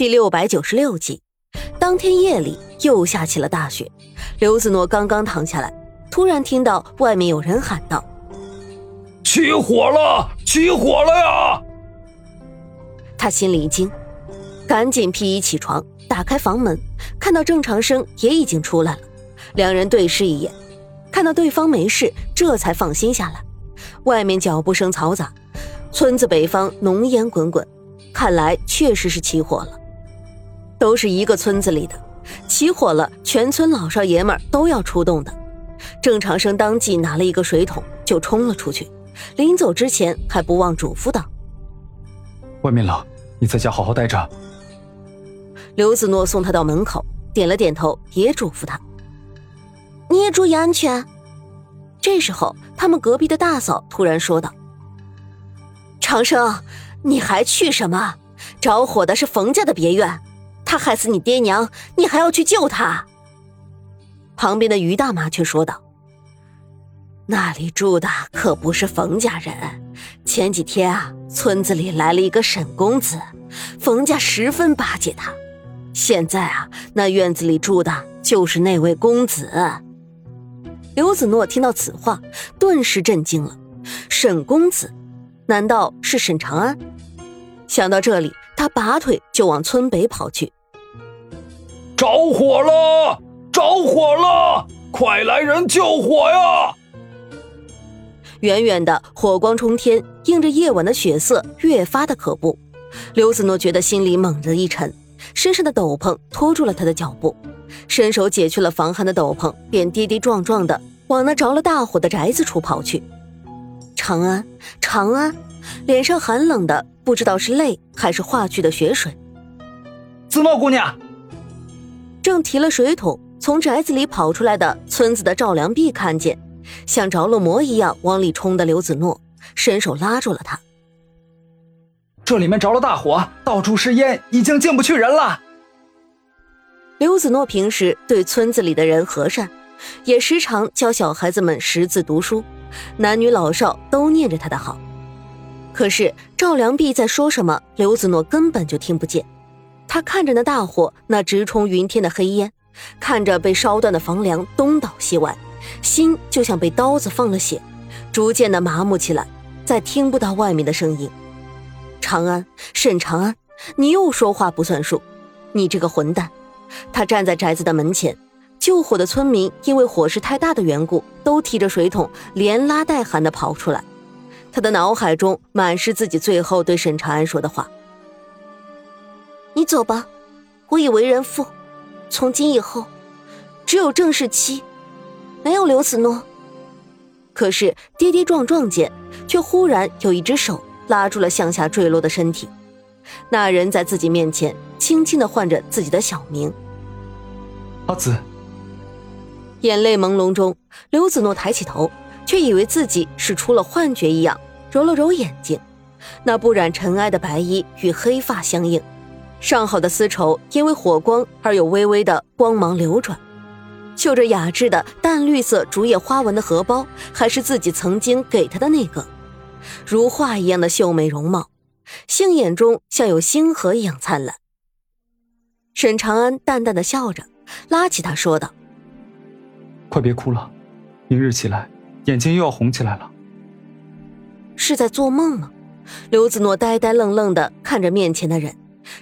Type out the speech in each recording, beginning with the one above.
第六百九十六集，当天夜里又下起了大雪。刘子诺刚刚躺下来，突然听到外面有人喊道：“起火了！起火了呀！”他心里一惊，赶紧披衣起床，打开房门，看到郑长生也已经出来了。两人对视一眼，看到对方没事，这才放心下来。外面脚步声嘈杂，村子北方浓烟滚滚，看来确实是起火了。都是一个村子里的，起火了，全村老少爷们都要出动的。郑长生当即拿了一个水桶就冲了出去，临走之前还不忘嘱咐道：“外面冷，你在家好好待着。”刘子诺送他到门口，点了点头，也嘱咐他：“你也注意安全。”这时候，他们隔壁的大嫂突然说道：“长生，你还去什么？着火的是冯家的别院。”他害死你爹娘，你还要去救他？旁边的于大妈却说道：“那里住的可不是冯家人。前几天啊，村子里来了一个沈公子，冯家十分巴结他。现在啊，那院子里住的就是那位公子。”刘子诺听到此话，顿时震惊了。沈公子，难道是沈长安？想到这里，他拔腿就往村北跑去。着火了！着火了！快来人救火呀！远远的火光冲天，映着夜晚的血色，越发的可怖。刘子诺觉得心里猛地一沉，身上的斗篷拖住了他的脚步，伸手解去了防寒的斗篷，便跌跌撞撞的往那着了大火的宅子处跑去。长安，长安，脸上寒冷的不知道是泪还是化去的血水。子诺姑娘。正提了水桶从宅子里跑出来的村子的赵良弼看见，像着了魔一样往里冲的刘子诺，伸手拉住了他。这里面着了大火，到处是烟，已经进不去人了。刘子诺平时对村子里的人和善，也时常教小孩子们识字读书，男女老少都念着他的好。可是赵良弼在说什么，刘子诺根本就听不见。他看着那大火，那直冲云天的黑烟，看着被烧断的房梁东倒西歪，心就像被刀子放了血，逐渐的麻木起来，再听不到外面的声音。长安，沈长安，你又说话不算数，你这个混蛋！他站在宅子的门前，救火的村民因为火势太大的缘故，都提着水桶连拉带喊的跑出来。他的脑海中满是自己最后对沈长安说的话。你走吧，我已为人父，从今以后，只有郑世妻，没有刘子诺。可是跌跌撞撞间，却忽然有一只手拉住了向下坠落的身体。那人在自己面前轻轻的唤着自己的小名，阿紫。眼泪朦胧中，刘子诺抬起头，却以为自己是出了幻觉一样，揉了揉眼睛，那不染尘埃的白衣与黑发相映。上好的丝绸因为火光而有微微的光芒流转，绣着雅致的淡绿色竹叶花纹的荷包，还是自己曾经给他的那个，如画一样的秀美容貌，杏眼中像有星河一样灿烂。沈长安淡淡的笑着，拉起他说道：“快别哭了，明日起来眼睛又要红起来了。”是在做梦吗？刘子诺呆呆愣愣的看着面前的人。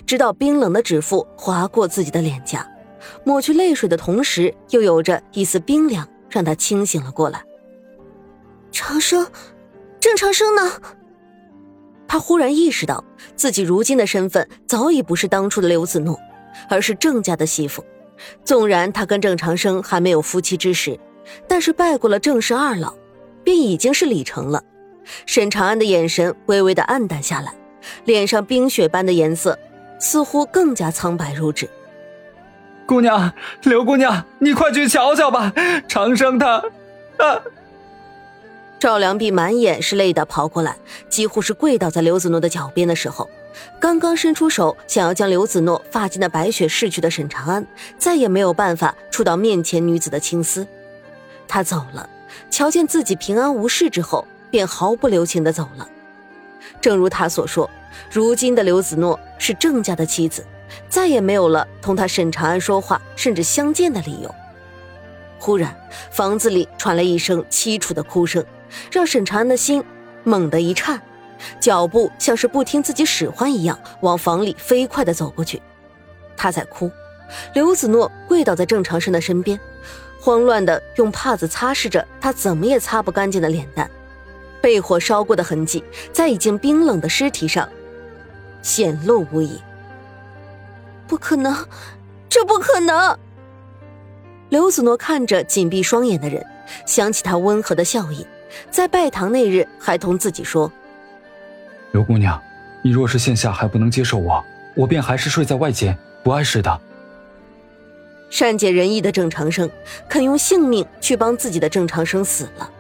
直到冰冷的指腹划过自己的脸颊，抹去泪水的同时，又有着一丝冰凉，让他清醒了过来。长生，郑长生呢？他忽然意识到，自己如今的身份早已不是当初的刘子诺，而是郑家的媳妇。纵然他跟郑长生还没有夫妻之实，但是拜过了郑氏二老，便已经是李程了。沈长安的眼神微微的暗淡下来，脸上冰雪般的颜色。似乎更加苍白如纸。姑娘，刘姑娘，你快去瞧瞧吧，长生他，啊！赵良弼满眼是泪的跑过来，几乎是跪倒在刘子诺的脚边的时候，刚刚伸出手想要将刘子诺发间的白雪拭去的沈长安，再也没有办法触到面前女子的青丝。他走了，瞧见自己平安无事之后，便毫不留情的走了。正如他所说。如今的刘子诺是郑家的妻子，再也没有了同他沈长安说话甚至相见的理由。忽然，房子里传来一声凄楚的哭声，让沈长安的心猛地一颤，脚步像是不听自己使唤一样往房里飞快地走过去。他在哭，刘子诺跪倒在郑长生的身边，慌乱地用帕子擦拭着他怎么也擦不干净的脸蛋，被火烧过的痕迹在已经冰冷的尸体上显露无遗。不可能，这不可能！刘子诺看着紧闭双眼的人，想起他温和的笑意，在拜堂那日还同自己说：“刘姑娘，你若是现下还不能接受我，我便还是睡在外间，不碍事的。”善解人意的郑长生肯用性命去帮自己的郑长生死了，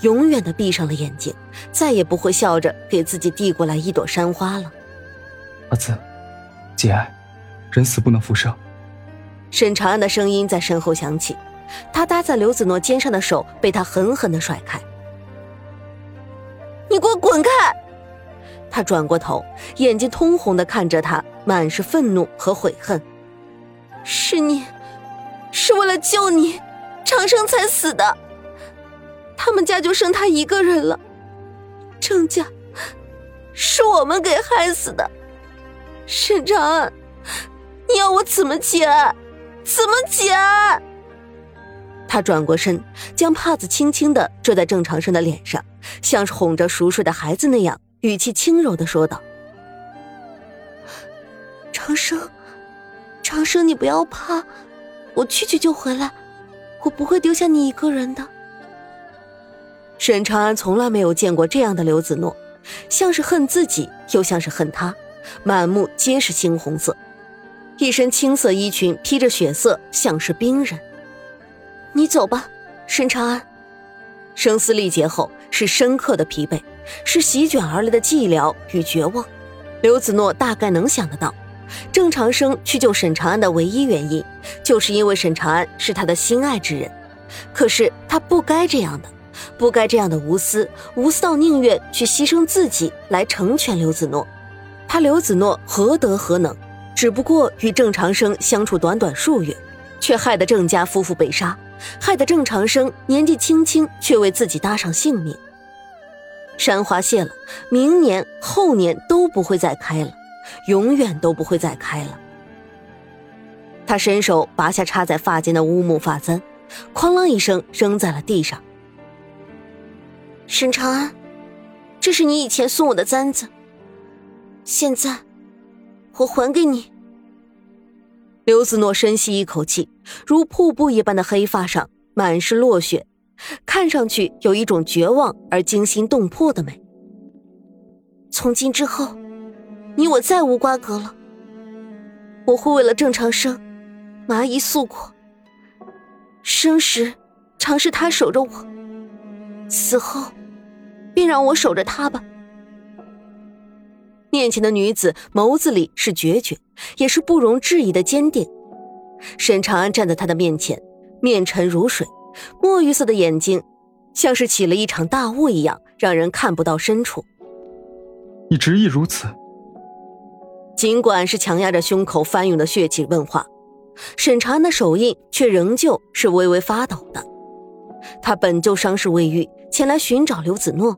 永远的闭上了眼睛，再也不会笑着给自己递过来一朵山花了。阿紫，节哀，人死不能复生。沈长安的声音在身后响起，他搭在刘子诺肩上的手被他狠狠的甩开。你给我滚开！他转过头，眼睛通红的看着他，满是愤怒和悔恨。是你，是为了救你，长生才死的。他们家就剩他一个人了，郑家是我们给害死的。沈长安，你要我怎么解？怎么解？他转过身，将帕子轻轻的遮在郑长生的脸上，像是哄着熟睡的孩子那样，语气轻柔的说道：“长生，长生，你不要怕，我去去就回来，我不会丢下你一个人的。”沈长安从来没有见过这样的刘子诺，像是恨自己，又像是恨他，满目皆是猩红色。一身青色衣裙披着血色，像是冰人。你走吧，沈长安。声嘶力竭后是深刻的疲惫，是席卷而来的寂寥与绝望。刘子诺大概能想得到，郑长生去救沈长安的唯一原因，就是因为沈长安是他的心爱之人。可是他不该这样的，不该这样的无私，无私到宁愿去牺牲自己来成全刘子诺。他刘子诺何德何能？只不过与郑长生相处短短数月，却害得郑家夫妇被杀，害得郑长生年纪轻轻却为自己搭上性命。山花谢了，明年后年都不会再开了，永远都不会再开了。他伸手拔下插在发间的乌木发簪，哐啷一声扔在了地上。沈长安，这是你以前送我的簪子，现在。我还给你。刘子诺深吸一口气，如瀑布一般的黑发上满是落雪，看上去有一种绝望而惊心动魄的美。从今之后，你我再无瓜葛了。我会为了郑长生，麻衣素裹。生时常是他守着我，死后便让我守着他吧。面前的女子眸子里是决绝，也是不容置疑的坚定。沈长安站在他的面前，面沉如水，墨玉色的眼睛像是起了一场大雾一样，让人看不到深处。你执意如此？尽管是强压着胸口翻涌的血气问话，沈长安的手印却仍旧是微微发抖的。他本就伤势未愈，前来寻找刘子诺，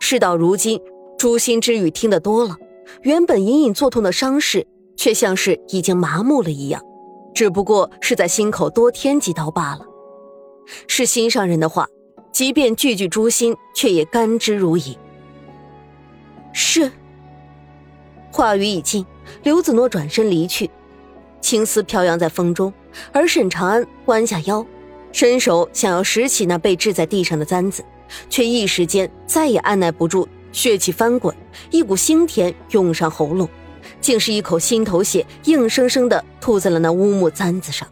事到如今，诛心之语听得多了。原本隐隐作痛的伤势，却像是已经麻木了一样，只不过是在心口多添几刀罢了。是心上人的话，即便句句诛心，却也甘之如饴。是。话语已尽，刘子诺转身离去，青丝飘扬在风中，而沈长安弯下腰，伸手想要拾起那被掷在地上的簪子，却一时间再也按耐不住。血气翻滚，一股腥甜涌上喉咙，竟是一口心头血，硬生生的吐在了那乌木簪子上。